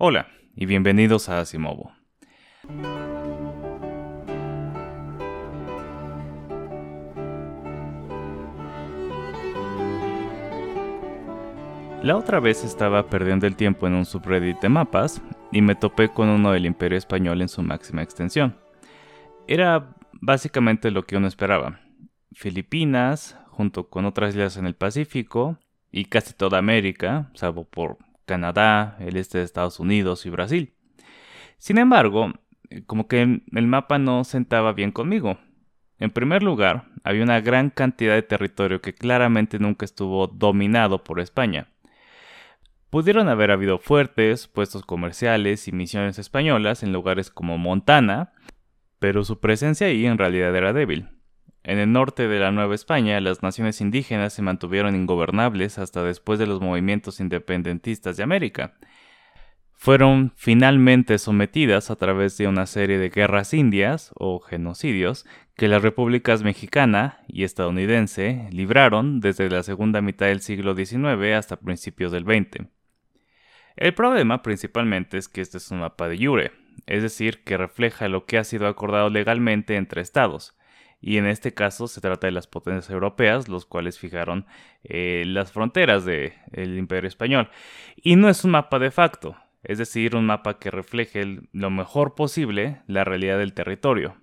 Hola y bienvenidos a Asimovo. La otra vez estaba perdiendo el tiempo en un subreddit de mapas y me topé con uno del Imperio Español en su máxima extensión. Era básicamente lo que uno esperaba. Filipinas, junto con otras islas en el Pacífico y casi toda América, salvo por Canadá, el este de Estados Unidos y Brasil. Sin embargo, como que el mapa no sentaba bien conmigo. En primer lugar, había una gran cantidad de territorio que claramente nunca estuvo dominado por España. Pudieron haber habido fuertes, puestos comerciales y misiones españolas en lugares como Montana, pero su presencia ahí en realidad era débil. En el norte de la Nueva España, las naciones indígenas se mantuvieron ingobernables hasta después de los movimientos independentistas de América. Fueron finalmente sometidas a través de una serie de guerras indias o genocidios que las repúblicas mexicana y estadounidense libraron desde la segunda mitad del siglo XIX hasta principios del XX. El problema principalmente es que este es un mapa de jure, es decir, que refleja lo que ha sido acordado legalmente entre estados, y en este caso se trata de las potencias europeas, los cuales fijaron eh, las fronteras del imperio español. Y no es un mapa de facto, es decir, un mapa que refleje lo mejor posible la realidad del territorio.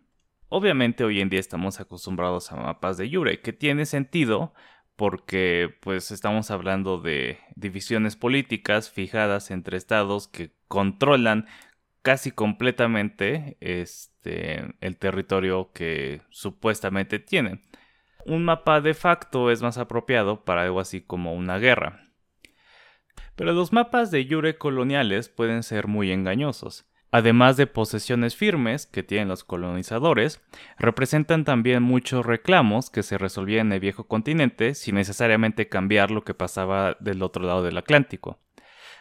Obviamente hoy en día estamos acostumbrados a mapas de Jure, que tiene sentido porque pues estamos hablando de divisiones políticas fijadas entre estados que controlan casi completamente este, el territorio que supuestamente tienen. Un mapa de facto es más apropiado para algo así como una guerra. Pero los mapas de Yure coloniales pueden ser muy engañosos. Además de posesiones firmes que tienen los colonizadores, representan también muchos reclamos que se resolvían en el viejo continente sin necesariamente cambiar lo que pasaba del otro lado del Atlántico.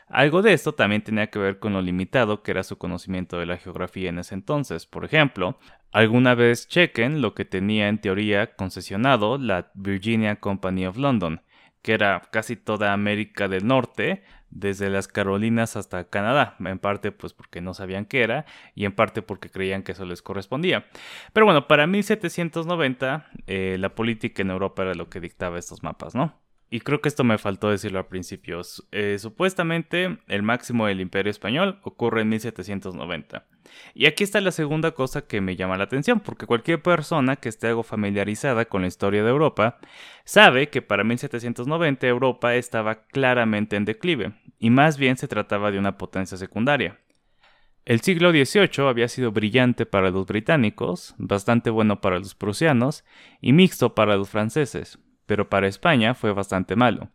Algo de esto también tenía que ver con lo limitado que era su conocimiento de la geografía en ese entonces. Por ejemplo, alguna vez chequen lo que tenía en teoría concesionado la Virginia Company of London, que era casi toda América del Norte, desde las Carolinas hasta Canadá, en parte pues porque no sabían qué era y en parte porque creían que eso les correspondía. Pero bueno, para 1790 eh, la política en Europa era lo que dictaba estos mapas, ¿no? Y creo que esto me faltó decirlo al principio. Eh, supuestamente el máximo del Imperio Español ocurre en 1790. Y aquí está la segunda cosa que me llama la atención, porque cualquier persona que esté algo familiarizada con la historia de Europa sabe que para 1790 Europa estaba claramente en declive, y más bien se trataba de una potencia secundaria. El siglo XVIII había sido brillante para los británicos, bastante bueno para los prusianos y mixto para los franceses pero para España fue bastante malo.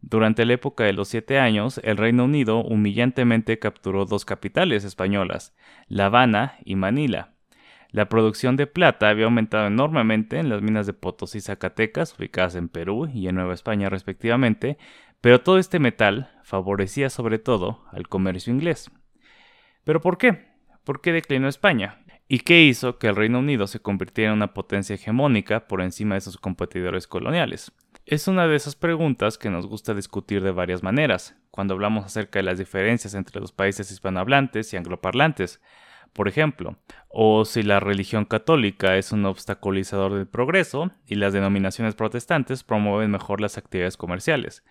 Durante la época de los siete años, el Reino Unido humillantemente capturó dos capitales españolas, La Habana y Manila. La producción de plata había aumentado enormemente en las minas de Potosí y Zacatecas, ubicadas en Perú y en Nueva España respectivamente, pero todo este metal favorecía sobre todo al comercio inglés. ¿Pero por qué? ¿Por qué declinó España? ¿Y qué hizo que el Reino Unido se convirtiera en una potencia hegemónica por encima de sus competidores coloniales? Es una de esas preguntas que nos gusta discutir de varias maneras, cuando hablamos acerca de las diferencias entre los países hispanohablantes y angloparlantes, por ejemplo, o si la religión católica es un obstaculizador del progreso y las denominaciones protestantes promueven mejor las actividades comerciales.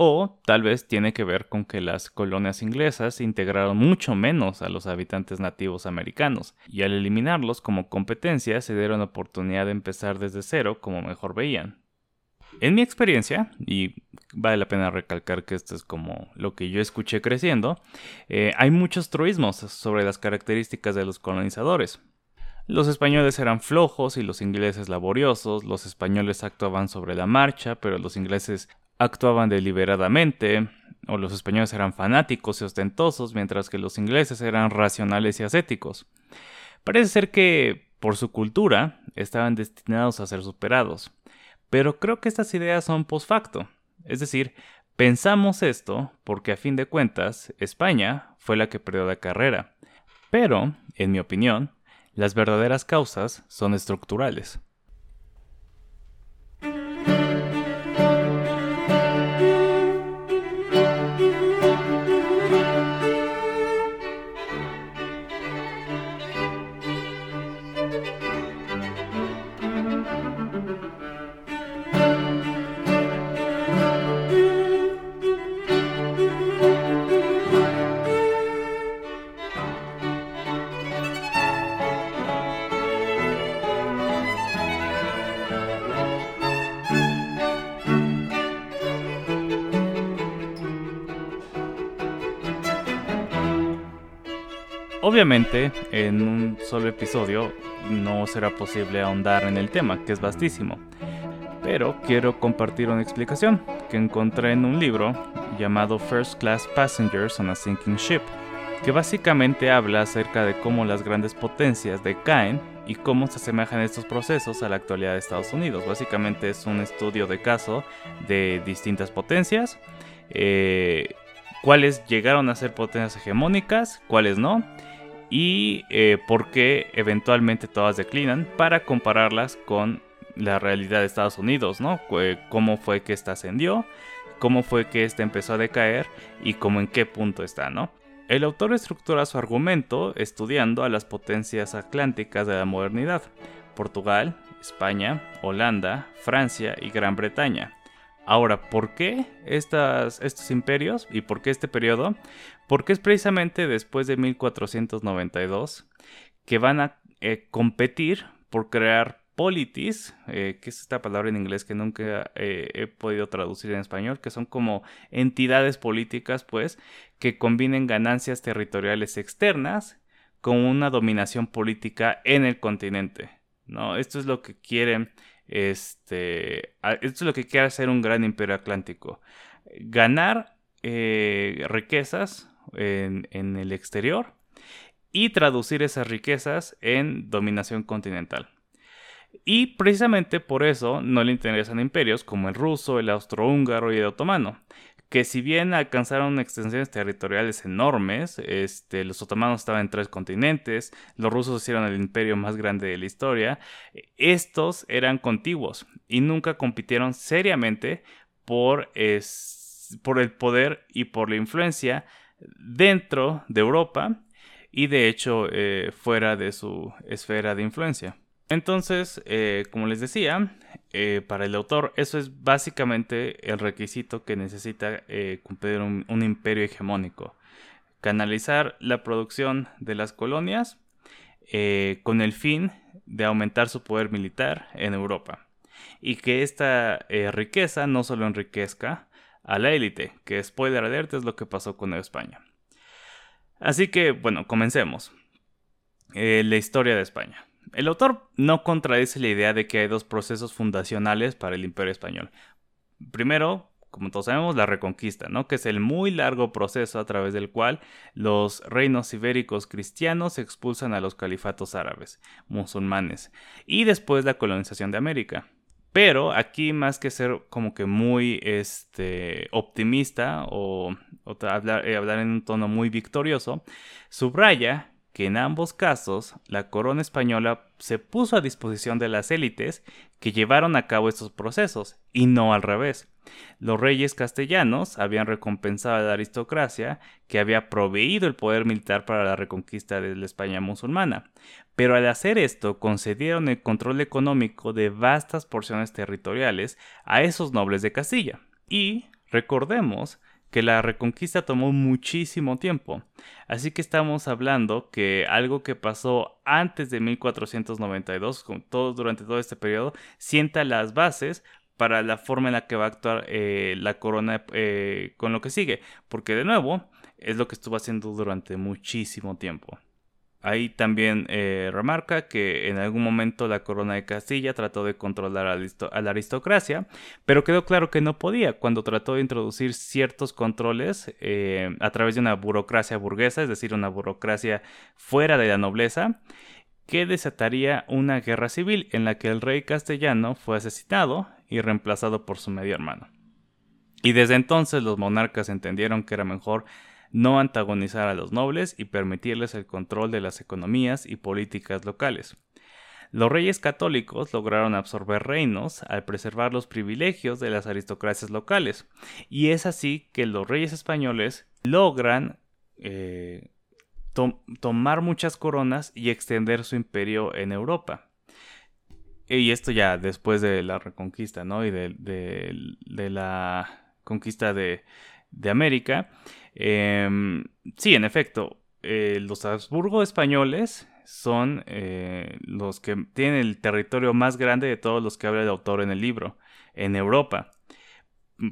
O tal vez tiene que ver con que las colonias inglesas integraron mucho menos a los habitantes nativos americanos, y al eliminarlos como competencia se dieron la oportunidad de empezar desde cero como mejor veían. En mi experiencia, y vale la pena recalcar que esto es como lo que yo escuché creciendo, eh, hay muchos truismos sobre las características de los colonizadores. Los españoles eran flojos y los ingleses laboriosos, los españoles actuaban sobre la marcha, pero los ingleses actuaban deliberadamente, o los españoles eran fanáticos y ostentosos, mientras que los ingleses eran racionales y ascéticos. Parece ser que, por su cultura, estaban destinados a ser superados. Pero creo que estas ideas son post facto. Es decir, pensamos esto porque a fin de cuentas España fue la que perdió la carrera. Pero, en mi opinión, las verdaderas causas son estructurales. Obviamente, en un solo episodio no será posible ahondar en el tema, que es vastísimo. Pero quiero compartir una explicación que encontré en un libro llamado First Class Passengers on a Sinking Ship, que básicamente habla acerca de cómo las grandes potencias decaen y cómo se asemejan estos procesos a la actualidad de Estados Unidos. Básicamente es un estudio de caso de distintas potencias, eh, cuáles llegaron a ser potencias hegemónicas, cuáles no, y eh, por qué eventualmente todas declinan para compararlas con la realidad de Estados Unidos, ¿no? Cómo fue que ésta ascendió, cómo fue que ésta empezó a decaer y cómo en qué punto está, ¿no? El autor estructura su argumento estudiando a las potencias atlánticas de la modernidad, Portugal, España, Holanda, Francia y Gran Bretaña. Ahora, ¿por qué estos imperios y por qué este periodo? Porque es precisamente después de 1492 que van a eh, competir por crear politis, eh, que es esta palabra en inglés que nunca eh, he podido traducir en español, que son como entidades políticas, pues, que combinen ganancias territoriales externas con una dominación política en el continente. ¿no? Esto es lo que quieren, este, esto es lo que quiere hacer un gran imperio atlántico. Ganar eh, riquezas en, en el exterior y traducir esas riquezas en dominación continental. Y precisamente por eso no le interesan imperios como el ruso, el austrohúngaro y el otomano, que si bien alcanzaron extensiones territoriales enormes, este, los otomanos estaban en tres continentes, los rusos hicieron el imperio más grande de la historia, estos eran contiguos y nunca compitieron seriamente por, el poder y por la influencia dentro de Europa y de hecho eh, fuera de su esfera de influencia. Entonces, eh, como les decía, eh, para el autor eso es básicamente el requisito que necesita eh, cumplir un, imperio hegemónico. Canalizar la producción de las colonias con el fin de aumentar su poder militar en Europa. Y que esta riqueza no solo enriquezca a la élite, que spoiler alert es lo que pasó con España. Así que, bueno, comencemos. la historia de España. El autor no contradice la idea de que hay dos procesos fundacionales para el imperio español. Primero, como todos sabemos, la reconquista, ¿no? que es el muy largo proceso a través del cual los reinos ibéricos cristianos expulsan a los califatos árabes, musulmanes, y después la colonización de América. Pero aquí más que ser como que muy este, optimista o, eh, hablar en un tono muy victorioso, subraya que en ambos casos la corona española se puso a disposición de las élites que llevaron a cabo estos procesos, y no al revés. Los reyes castellanos habían recompensado a la aristocracia que había proveído el poder militar para la reconquista de la España musulmana, pero al hacer esto concedieron el control económico de vastas porciones territoriales a esos nobles de Castilla. Y, recordemos, que la reconquista tomó muchísimo tiempo. Así que estamos hablando que algo que pasó antes de 1492, con todo, durante todo este periodo, sienta las bases para la forma en la que va a actuar eh, la corona eh, con lo que sigue. Porque de nuevo, es lo que estuvo haciendo durante muchísimo tiempo. Ahí también eh, remarca que en algún momento la corona de Castilla trató de controlar a la aristocracia, pero quedó claro que no podía cuando trató de introducir ciertos controles eh, a través de una burocracia burguesa, es decir, una burocracia fuera de la nobleza, que desataría una guerra civil en la que el rey castellano fue asesinado y reemplazado por su medio hermano. Y desde entonces los monarcas entendieron que era mejor no antagonizar a los nobles y permitirles el control de las economías y políticas locales. Los reyes católicos lograron absorber reinos al preservar los privilegios de las aristocracias locales, y es así que los reyes españoles logran eh, tomar muchas coronas y extender su imperio en Europa. Y esto ya después de la reconquista, ¿no? Y de, la conquista de, de América. Em, sí, en efecto, eh, los Habsburgo españoles son eh, los que tienen el territorio más grande de todos los que habla el autor en el libro, en Europa.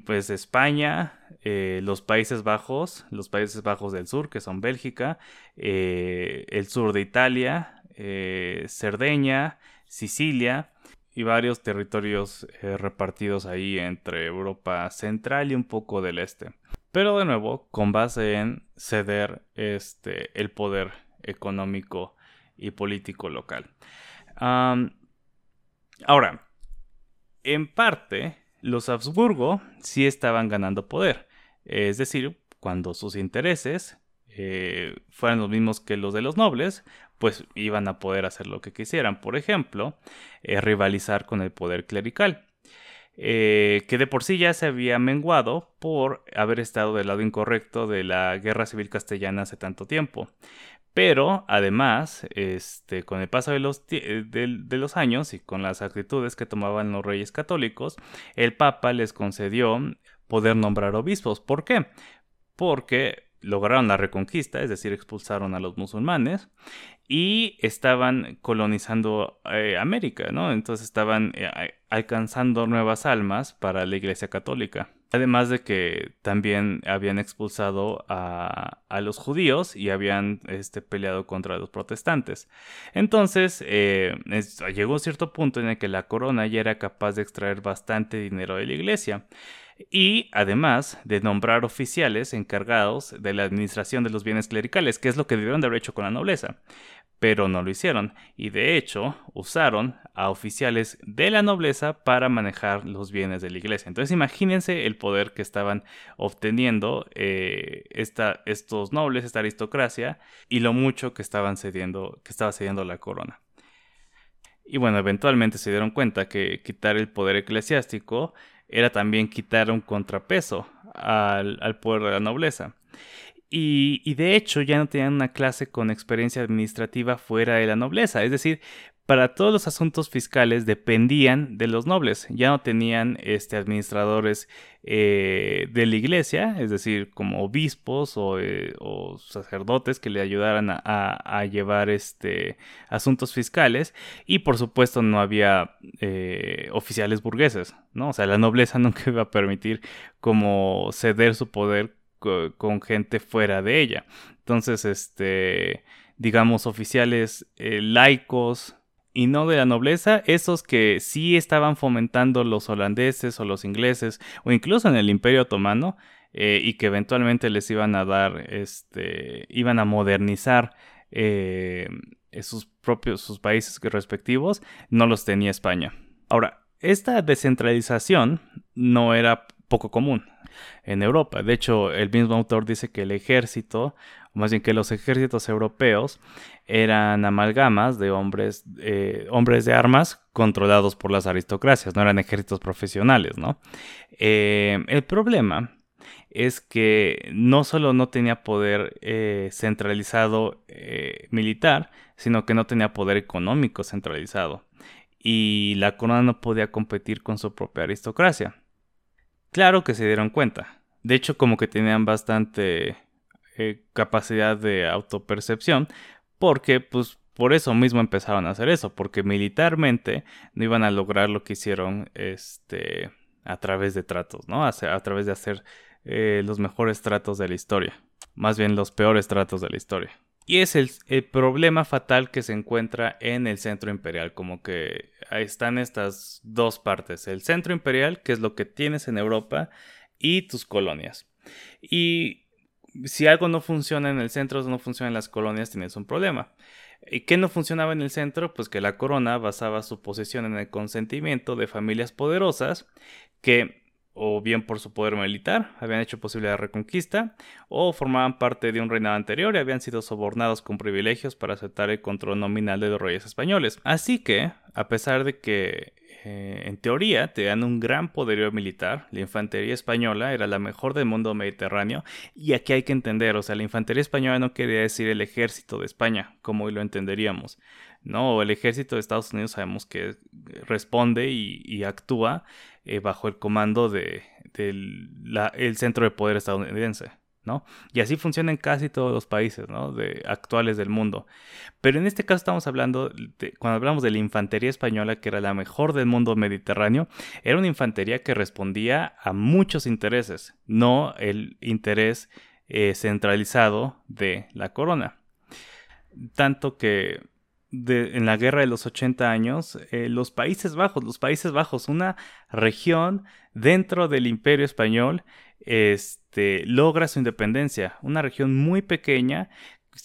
pues España, eh, los Países Bajos, los Países Bajos del Sur, que son Bélgica, el sur de Italia, Cerdeña, Sicilia y varios territorios repartidos ahí entre Europa Central y un poco del este. Pero de nuevo, con base en ceder este, el poder económico y político local. ahora, en parte, los Habsburgo sí estaban ganando poder, es decir, cuando sus intereses eh, fueran los mismos que los de los nobles, pues iban a poder hacer lo que quisieran. Por ejemplo, eh, rivalizar con el poder clerical. Eh, que de por sí ya se había menguado por haber estado del lado incorrecto de la guerra civil castellana hace tanto tiempo. Pero además, este, con el paso de los, eh, de, los, años y con las actitudes que tomaban los reyes católicos, el Papa les concedió poder nombrar obispos. ¿Por qué? Porque lograron la reconquista, es decir, expulsaron a los musulmanes y estaban colonizando eh, América, ¿no? Entonces estaban eh, alcanzando nuevas almas para la Iglesia Católica. Además de que también habían expulsado a, los judíos y habían este, peleado contra los protestantes. Entonces eh, llegó cierto punto en el que la corona ya era capaz de extraer bastante dinero de la iglesia y además de nombrar oficiales encargados de la administración de los bienes clericales, que es lo que debieron de haber hecho con la nobleza pero no lo hicieron y de hecho usaron a oficiales de la nobleza para manejar los bienes de la iglesia. Entonces imagínense el poder que estaban obteniendo eh, estos nobles, esta aristocracia y lo mucho que estaban cediendo, que estaba cediendo la corona. Y bueno, eventualmente se dieron cuenta que quitar el poder eclesiástico era también quitar un contrapeso al, al poder de la nobleza. Y, de hecho ya no tenían una clase con experiencia administrativa fuera de la nobleza, es decir, para todos los asuntos fiscales dependían de los nobles, ya no tenían este, administradores eh, de la iglesia, es decir, como obispos o, eh, sacerdotes que le ayudaran a, llevar este, asuntos fiscales, y por supuesto no había eh, oficiales burgueses, ¿no? O sea, la nobleza nunca iba a permitir como ceder su poder con gente fuera de ella. Entonces, este, digamos, oficiales eh, laicos y no de la nobleza, esos que sí estaban fomentando los holandeses o los ingleses o incluso en el Imperio Otomano eh, y que eventualmente les iban a dar, este, iban a modernizar eh, sus propios, sus países respectivos, no los tenía España. Ahora, esta descentralización no era poco común en Europa. De hecho, el mismo autor dice que el ejército, más bien que los ejércitos europeos, eran amalgamas de hombres, eh, hombres de armas controlados por las aristocracias, no eran ejércitos profesionales, ¿no? Eh, el problema es que no solo no tenía poder eh, centralizado militar, sino que no tenía poder económico centralizado. Y la corona no podía competir con su propia aristocracia. Claro que se dieron cuenta. De hecho, como que tenían bastante eh, capacidad de autopercepción, porque pues por eso mismo empezaron a hacer eso, porque militarmente no iban a lograr lo que hicieron este, a través de tratos, ¿no? A, través de hacer eh, los mejores tratos de la historia, más bien los peores tratos de la historia. Y es el, problema fatal que se encuentra en el centro imperial, como que están estas dos partes, el centro imperial, que es lo que tienes en Europa, y tus colonias. Y si algo no funciona en el centro, no funciona en las colonias, tienes un problema. ¿Y qué no funcionaba en el centro? Pues que la corona basaba su posesión en el consentimiento de familias poderosas que o bien por su poder militar, habían hecho posible la reconquista, o formaban parte de un reinado anterior y habían sido sobornados con privilegios para aceptar el control nominal de los reyes españoles. Así que, a pesar de que eh, en teoría tenían un gran poderío militar, la infantería española era la mejor del mundo mediterráneo, y aquí hay que entender, o sea, la infantería española no quería decir el ejército de España, como hoy lo entenderíamos. No, el ejército de Estados Unidos sabemos que responde y actúa eh, bajo el comando de, el centro de poder estadounidense. Y así funciona en casi todos los países, actuales del mundo. Pero en este caso estamos hablando, cuando hablamos de la infantería española, que era la mejor del mundo mediterráneo, era una infantería que respondía a muchos intereses, no el interés eh, centralizado de la corona. Tanto que en la guerra de los 80 años, eh, los Países Bajos, los Países Bajos, una región dentro del imperio español, este, logra su independencia, una región muy pequeña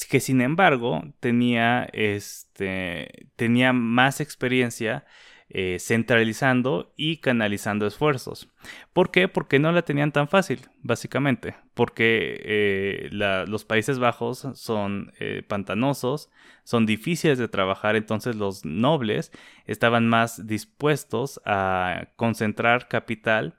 que sin embargo tenía, este, tenía más experiencia eh, centralizando y canalizando esfuerzos. ¿Por qué? Porque no la tenían tan fácil, básicamente. Porque eh, los Países Bajos son eh, pantanosos, son difíciles de trabajar, entonces los nobles estaban más dispuestos a concentrar capital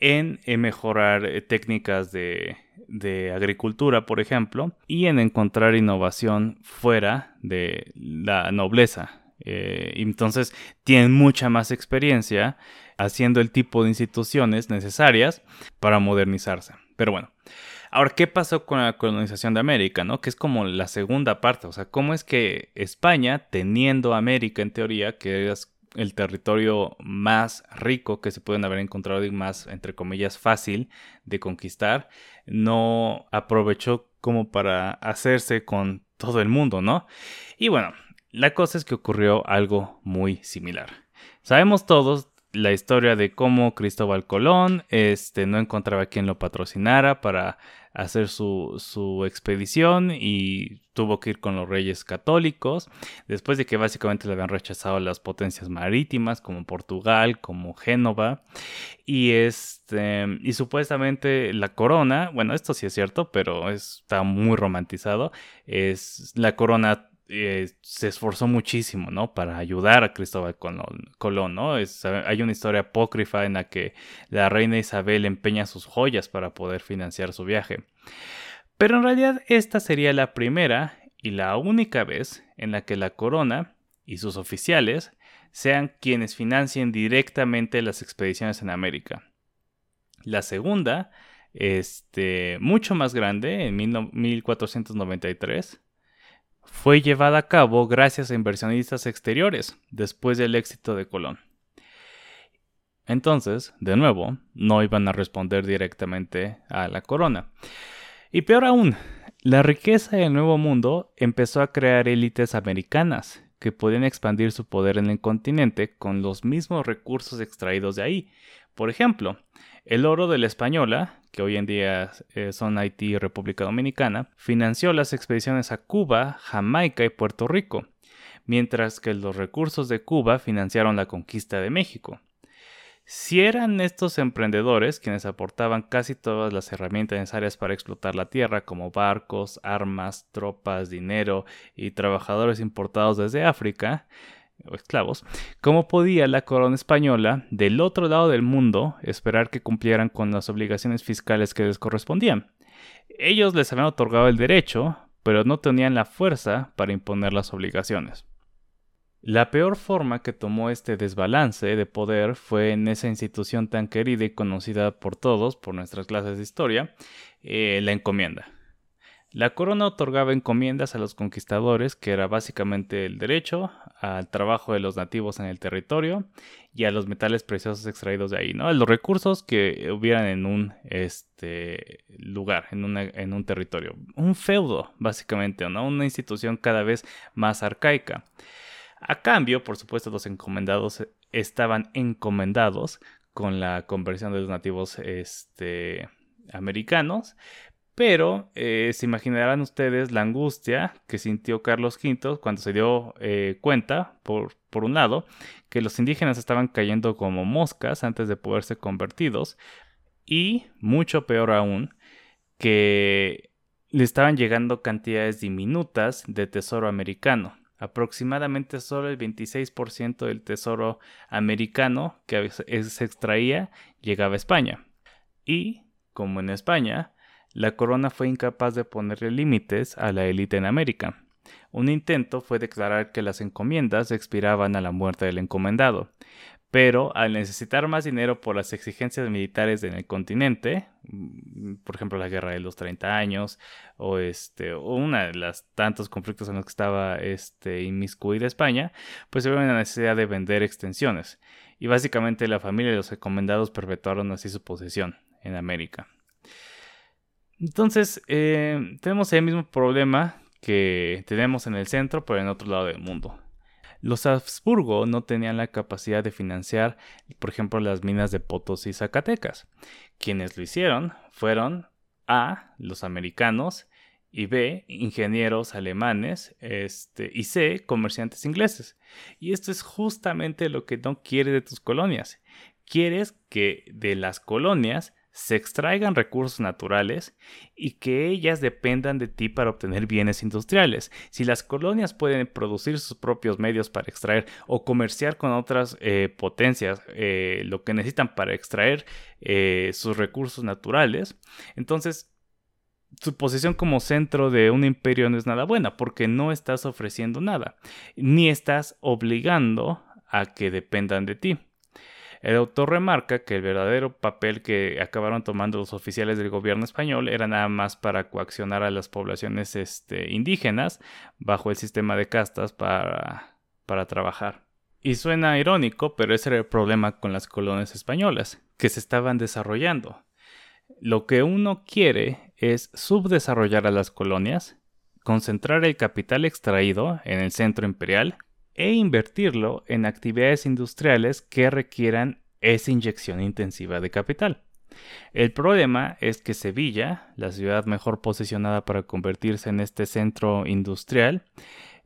en mejorar técnicas de, de agricultura, por ejemplo, y en encontrar innovación fuera de la nobleza. Eh, entonces tienen mucha más experiencia haciendo el tipo de instituciones necesarias para modernizarse. Pero bueno, ahora, ¿qué pasó con la colonización de América? ¿no? Que es como la segunda parte. O sea, ¿cómo es que España, teniendo América en teoría, que es el territorio más rico que se pueden haber encontrado y más, entre comillas, fácil de conquistar, no aprovechó como para hacerse con todo el mundo, ¿no? Y bueno, la cosa es que ocurrió algo muy similar. Sabemos todos la historia de cómo Cristóbal Colón este, no encontraba quien lo patrocinara para hacer su, su, expedición y tuvo que ir con los reyes católicos, después de que básicamente le habían rechazado las potencias marítimas como Portugal, como Génova, y, este, y supuestamente la corona, bueno, esto sí es cierto, pero está muy romantizado, es la corona eh, se esforzó muchísimo, ¿no? Para ayudar a Cristóbal Colón, ¿no? hay una historia apócrifa en la que la reina Isabel empeña sus joyas para poder financiar su viaje. Pero en realidad esta sería la primera y la única vez en la que la corona y sus oficiales sean quienes financien directamente las expediciones en América. La segunda, este, mucho más grande, en 1493, fue llevada a cabo gracias a inversionistas exteriores después del éxito de Colón. Entonces, de nuevo, no iban a responder directamente a la corona. Y peor aún, la riqueza del Nuevo Mundo empezó a crear élites americanas que podían expandir su poder en el continente con los mismos recursos extraídos de ahí. Por ejemplo, el oro de la Española, que hoy en día eh, son Haití y República Dominicana, financió las expediciones a Cuba, Jamaica y Puerto Rico, mientras que los recursos de Cuba financiaron la conquista de México. Si eran estos emprendedores quienes aportaban casi todas las herramientas necesarias para explotar la tierra, como barcos, armas, tropas, dinero y trabajadores importados desde África, o esclavos, ¿cómo podía la corona española del otro lado del mundo esperar que cumplieran con las obligaciones fiscales que les correspondían? Ellos les habían otorgado el derecho, pero no tenían la fuerza para imponer las obligaciones. La peor forma que tomó este desbalance de poder fue en esa institución tan querida y conocida por todos, por nuestras clases de historia, eh, la encomienda. La corona otorgaba encomiendas a los conquistadores, que era básicamente el derecho al trabajo de los nativos en el territorio y a los metales preciosos extraídos de ahí, ¿no? Los recursos que hubieran en un este, lugar, en, en un territorio. Un feudo, básicamente, ¿no? Una institución cada vez más arcaica. A cambio, por supuesto, los encomendados estaban encomendados con la conversión de los nativos este, americanos, pero eh, se imaginarán ustedes la angustia que sintió Carlos V cuando se dio eh, cuenta, por, por, un lado, que los indígenas estaban cayendo como moscas antes de poder ser convertidos, y mucho peor aún, que le estaban llegando cantidades diminutas de tesoro americano. Aproximadamente solo el 26% del tesoro americano que se extraía llegaba a España. Y, como en España, la corona fue incapaz de ponerle límites a la élite en América. Un intento fue declarar que las encomiendas expiraban a la muerte del encomendado, pero al necesitar más dinero por las exigencias militares en el continente, mm, por ejemplo la guerra de los 30 años o este una de las tantos conflictos en los que estaba este inmiscuida España, pues se ve la necesidad de vender extensiones y básicamente la familia de los encomendados perpetuaron así su posesión en América. Entonces, eh, tenemos el mismo problema que tenemos en el centro, pero en otro lado del mundo. Los Habsburgo no tenían la capacidad de financiar, por ejemplo, las minas de Potosí y Zacatecas. Quienes lo hicieron fueron A, los americanos, y B, ingenieros alemanes, este, y C, comerciantes ingleses. Y esto es justamente lo que no quieres de tus colonias. Quieres que de las colonias se extraigan recursos naturales y que ellas dependan de ti para obtener bienes industriales. Si las colonias pueden producir sus propios medios para extraer o comerciar con otras eh, potencias eh, lo que necesitan para extraer eh, sus recursos naturales, entonces su posición como centro de un imperio no es nada buena porque no estás ofreciendo nada, ni estás obligando a que dependan de ti. El autor remarca que el verdadero papel que acabaron tomando los oficiales del gobierno español era nada más para coaccionar a las poblaciones este, indígenas bajo el sistema de castas para, para trabajar. Y suena irónico, pero ese era el problema con las colonias españolas, que se estaban desarrollando. Lo que uno quiere es subdesarrollar a las colonias, concentrar el capital extraído en el centro imperial e invertirlo en actividades industriales que requieran esa inyección intensiva de capital. El problema es que Sevilla, la ciudad mejor posicionada para convertirse en este centro industrial,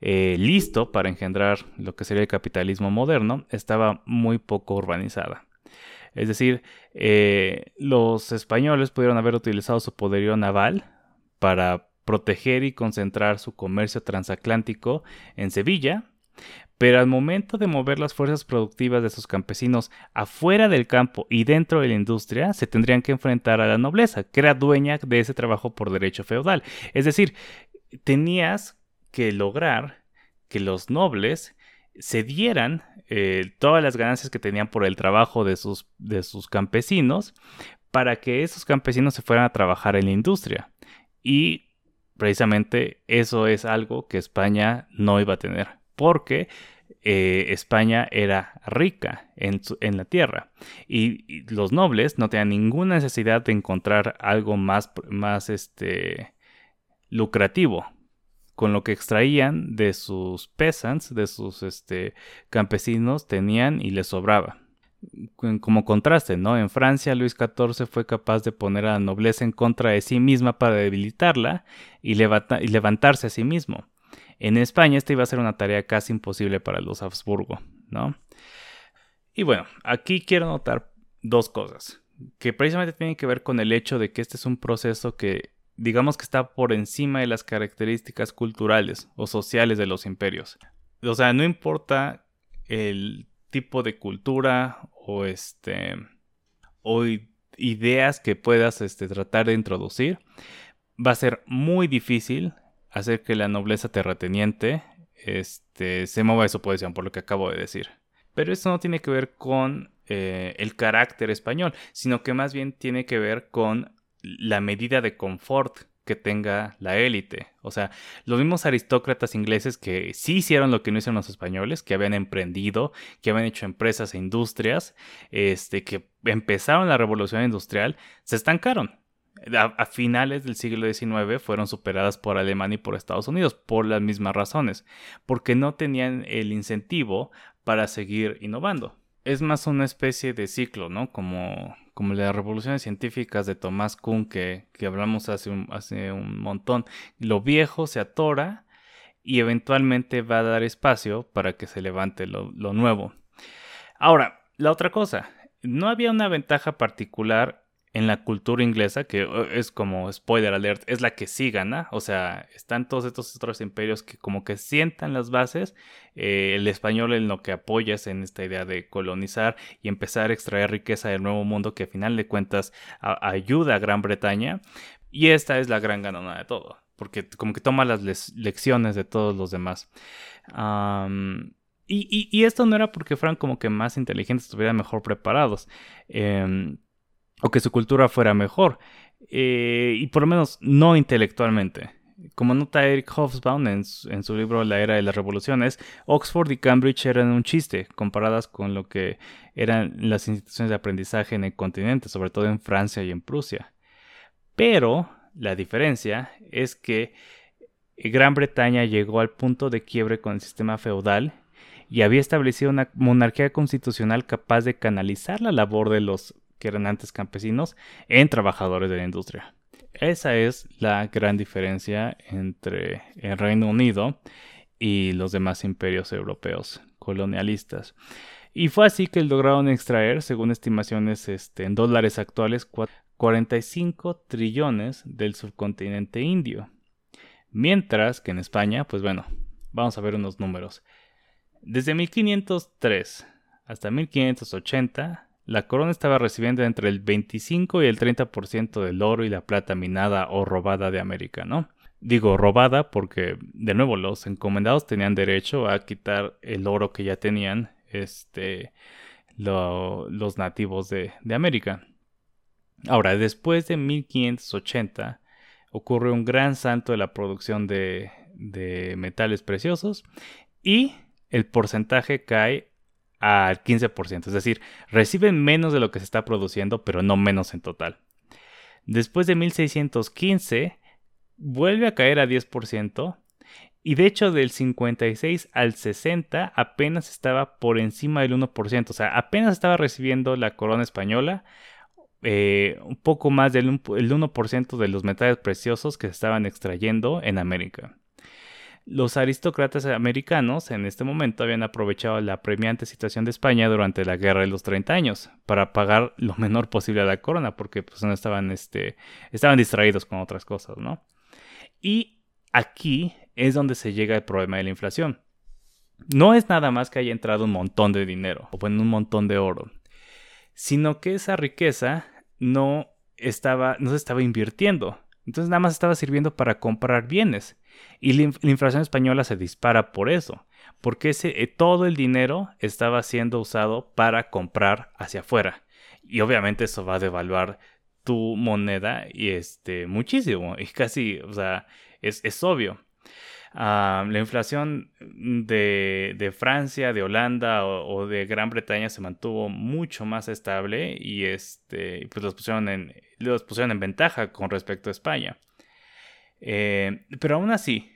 eh, listo para engendrar lo que sería el capitalismo moderno, estaba muy poco urbanizada. Es decir, eh, los españoles pudieron haber utilizado su poderío naval para proteger y concentrar su comercio transatlántico en Sevilla, pero al momento de mover las fuerzas productivas de sus campesinos afuera del campo y dentro de la industria, se tendrían que enfrentar a la nobleza, que era dueña de ese trabajo por derecho feudal. Es decir, tenías que lograr que los nobles cedieran eh, todas las ganancias que tenían por el trabajo de sus, de sus campesinos para que esos campesinos se fueran a trabajar en la industria. Y precisamente eso es algo que España no iba a tener porque eh, España era rica en, la tierra y, los nobles no tenían ninguna necesidad de encontrar algo más, este, lucrativo con lo que extraían de sus peasants, de sus este, campesinos, tenían y les sobraba. Como contraste, ¿no? En Francia, Luis XIV fue capaz de poner a la nobleza en contra de sí misma para debilitarla y levantarse a sí mismo. En España esta iba a ser una tarea casi imposible para los Habsburgo, ¿no? Y bueno, aquí quiero notar dos cosas que precisamente tienen que ver con el hecho de que este es un proceso que digamos que está por encima de las características culturales o sociales de los imperios. O sea, no importa el tipo de cultura o este o ideas que puedas este, tratar de introducir, va a ser muy difícil hacer que la nobleza terrateniente este, se mueva de su posición, por lo que acabo de decir. Pero eso no tiene que ver con eh, el carácter español, sino que más bien tiene que ver con la medida de confort que tenga la élite. O sea, los mismos aristócratas ingleses que sí hicieron lo que no hicieron los españoles, que habían emprendido, que habían hecho empresas e industrias, este, que empezaron la revolución industrial, se estancaron a, finales del siglo XIX fueron superadas por Alemania y por Estados Unidos por las mismas razones, porque no tenían el incentivo para seguir innovando. Es más una especie de ciclo, ¿no? Como, como las revoluciones científicas de Thomas Kuhn que, que hablamos hace un, hace un montón. Lo viejo se atora y eventualmente va a dar espacio para que se levante lo, lo nuevo. Ahora, la otra cosa, no había una ventaja particular en la cultura inglesa, que uh, es como spoiler alert, es la que sí gana. O sea, están todos estos otros imperios que como que sientan las bases. Eh, el español en lo que apoya es en esta idea de colonizar y empezar a extraer riqueza del nuevo mundo que a final de cuentas ayuda a Gran Bretaña. Y esta es la gran ganona de todo, porque como que toma las lecciones de todos los demás. Y, esto no era porque fueran como que más inteligentes, estuvieran mejor preparados, em, o que su cultura fuera mejor, eh, y por lo menos no intelectualmente. Como nota Eric Hobsbawm en su, libro La Era de las Revoluciones, Oxford y Cambridge eran un chiste comparadas con lo que eran las instituciones de aprendizaje en el continente, sobre todo en Francia y en Prusia. Pero la diferencia es que Gran Bretaña llegó al punto de quiebre con el sistema feudal y había establecido una monarquía constitucional capaz de canalizar la labor de los que eran antes campesinos en trabajadores de la industria. Esa es la gran diferencia entre el Reino Unido y los demás imperios europeos colonialistas. Y fue así que lograron extraer, según estimaciones este, en dólares actuales, 45 trillones del subcontinente indio. Mientras que en España, pues bueno, vamos a ver unos números. Desde 1503 hasta 1580, la corona estaba recibiendo entre el 25 y el 30% del oro y la plata minada o robada de América, ¿no? Digo robada porque, de nuevo, los encomendados tenían derecho a quitar el oro que ya tenían este, los nativos de, América. Ahora, después de 1580, ocurre un gran salto de la producción de, de metales preciosos y el porcentaje cae al 15%, es decir, reciben menos de lo que se está produciendo, pero no menos en total. Después de 1615, vuelve a caer a 10%, y de hecho del 56 al 60 apenas estaba por encima del 1%, o sea, apenas estaba recibiendo la corona española eh, un poco más del 1% de los metales preciosos que se estaban extrayendo en América. Los aristócratas americanos en este momento habían aprovechado la premiante situación de España durante la Guerra de los 30 años para pagar lo menor posible a la corona porque pues no estaban, este, estaban distraídos con otras cosas, ¿no? Y aquí es donde se llega el problema de la inflación. No es nada más que haya entrado un montón de dinero o bueno, un montón de oro, sino que esa riqueza no estaba, no se estaba invirtiendo. Entonces nada más estaba sirviendo para comprar bienes. Y la, inflación española se dispara por eso, porque ese, eh, todo el dinero estaba siendo usado para comprar hacia afuera. Y obviamente eso va a devaluar tu moneda y este muchísimo. Y casi, o sea, es, es obvio. Ah, la inflación de, de, Francia, de Holanda o, de Gran Bretaña se mantuvo mucho más estable y este, pues los pusieron, en, los pusieron en ventaja con respecto a España. Eh, pero aún así,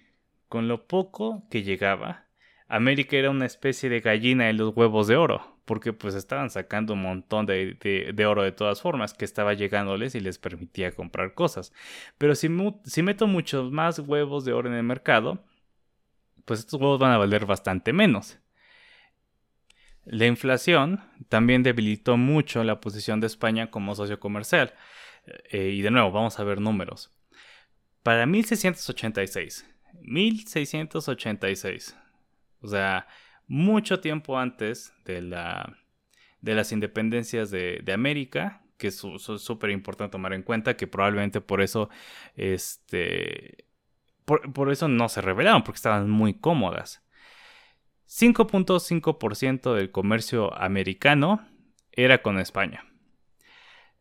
con lo poco que llegaba, América era una especie de gallina de los huevos de oro, porque pues estaban sacando un montón de, oro de todas formas que estaba llegándoles y les permitía comprar cosas. Pero si, si meto muchos más huevos de oro en el mercado, pues estos huevos van a valer bastante menos. La inflación también debilitó mucho la posición de España como socio comercial. Eh, y de nuevo, vamos a ver números. Para 1686. 1686. O sea, mucho tiempo antes de, la, de las independencias de, América, que es súper importante tomar en cuenta, que probablemente por eso, este, por, eso no se rebelaron, porque estaban muy cómodas. 5.5% del comercio americano era con España.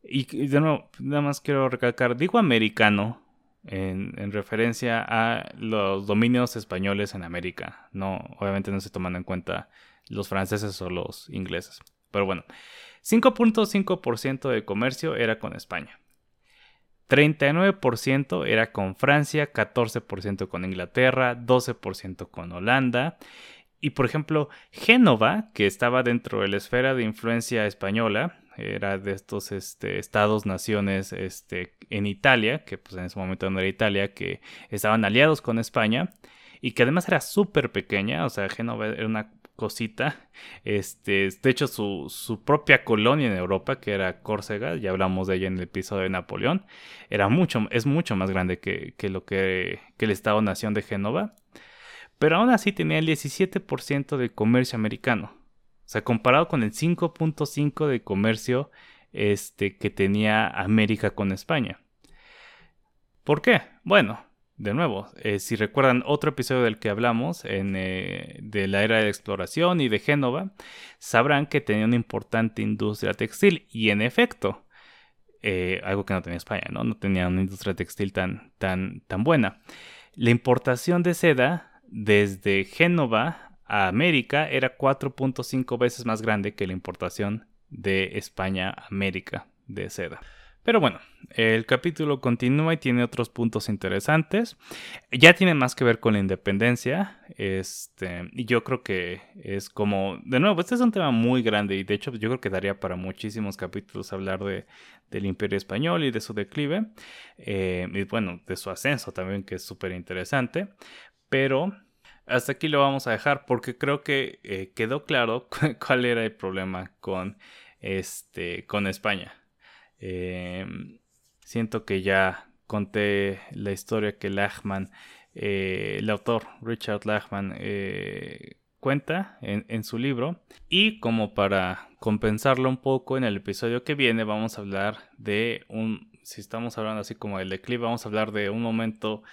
Y de nuevo, nada más quiero recalcar, digo americano en, referencia a los dominios españoles en América. No, obviamente no se toman en cuenta los franceses o los ingleses. Pero bueno, 5.5% de comercio era con España. 39% era con Francia, 14% con Inglaterra, 12% con Holanda. Y por ejemplo, Génova, que estaba dentro de la esfera de influencia española, era de estos este, estados, naciones este, en Italia, que pues en ese momento no era Italia, que estaban aliados con España y que además era súper pequeña, o sea, Génova era una cosita, este, de hecho su, propia colonia en Europa, que era Córcega, ya hablamos de ella en el episodio de Napoleón, era mucho, es mucho más grande que, que lo que, que el estado-nación de Génova, pero aún así tenía el 17% del comercio americano. O sea, comparado con el 5.5 de comercio este, que tenía América con España. ¿Por qué? Bueno, de nuevo, eh, si recuerdan otro episodio del que hablamos, en, eh, de la era de exploración y de Génova, sabrán que tenía una importante industria textil. Y en efecto, eh, algo que no tenía España, ¿no? No tenía una industria textil tan, tan, tan buena. La importación de seda desde Génova a América era 4.5 veces más grande que la importación de España a América de seda. Pero bueno, el capítulo continúa y tiene otros puntos interesantes. Ya tiene más que ver con la independencia. Este, y yo creo que es como, de nuevo, este es un tema muy grande y de hecho yo creo que daría para muchísimos capítulos hablar de, del imperio español y de su declive. Eh, y bueno, de su ascenso también, que es súper interesante. Pero hasta aquí lo vamos a dejar porque creo que eh, quedó claro cuál era el problema con, este, con España. Em, siento que ya conté la historia que Lachman, eh, el autor Richard Lachman, eh, cuenta en, en, su libro. Y como para compensarlo un poco, en el episodio que viene vamos a hablar de un, si estamos hablando así como del declive, vamos a hablar de un momento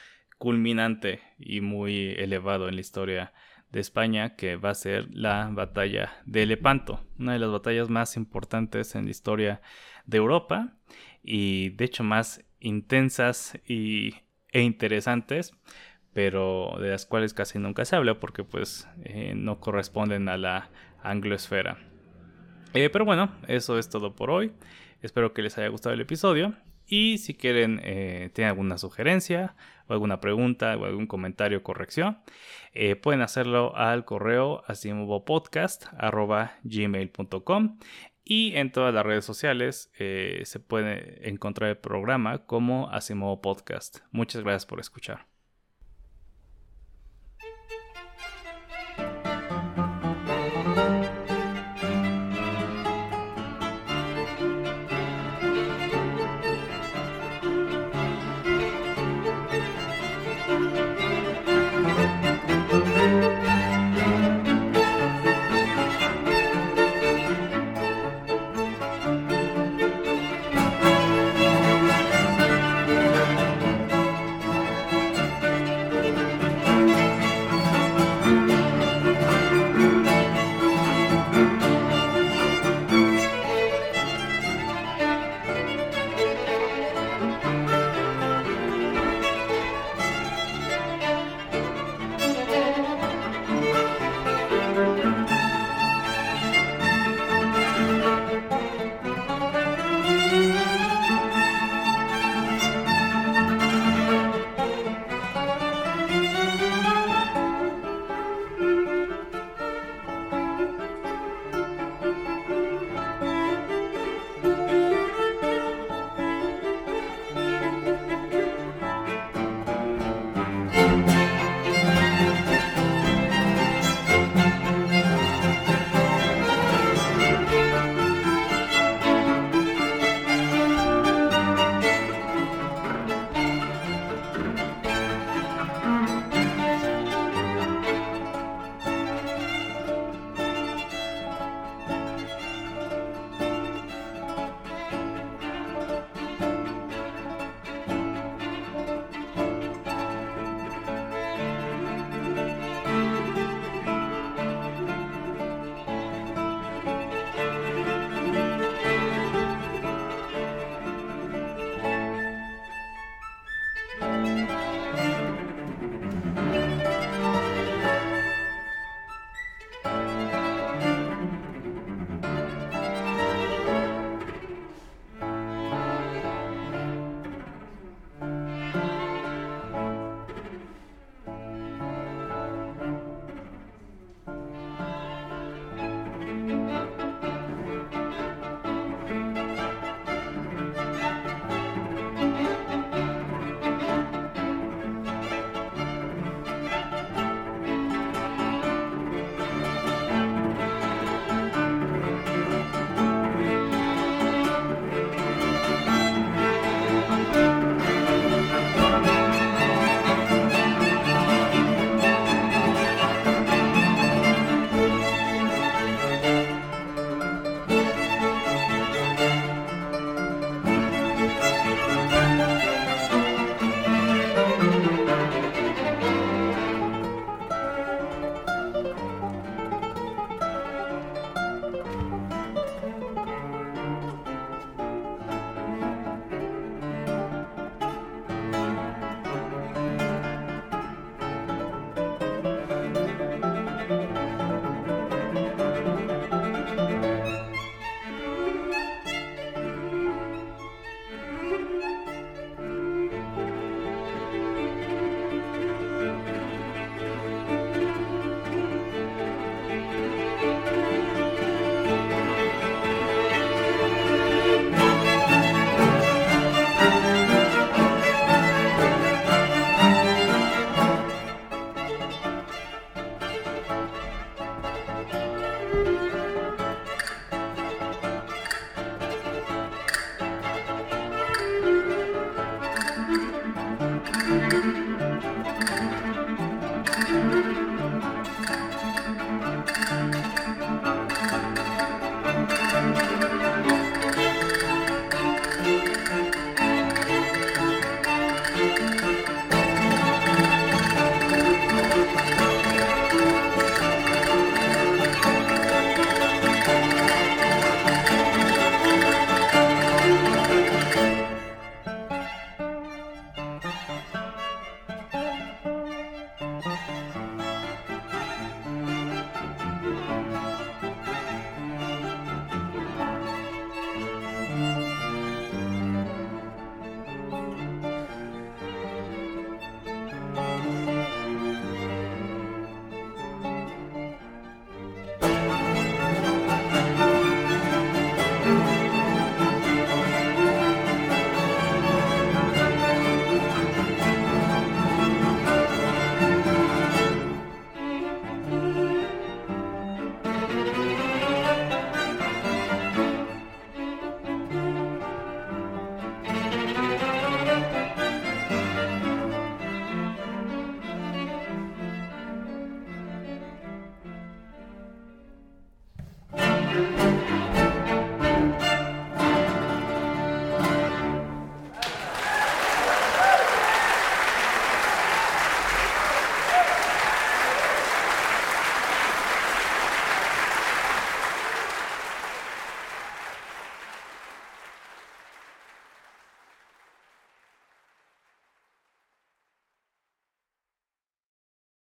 culminante y muy elevado en la historia de España, que va a ser la batalla de Lepanto, una de las batallas más importantes en la historia de Europa y de hecho más intensas y, e interesantes, pero de las cuales casi nunca se habla porque pues eh, no corresponden a la anglosfera. Eh, pero bueno, eso es todo por hoy. Espero que les haya gustado el episodio. Y si quieren, eh, tienen alguna sugerencia o alguna pregunta o algún comentario o corrección, eh, pueden hacerlo al correo gmail.com y en todas las redes sociales eh, se puede encontrar el programa como Asimovo Podcast. Muchas gracias por escuchar.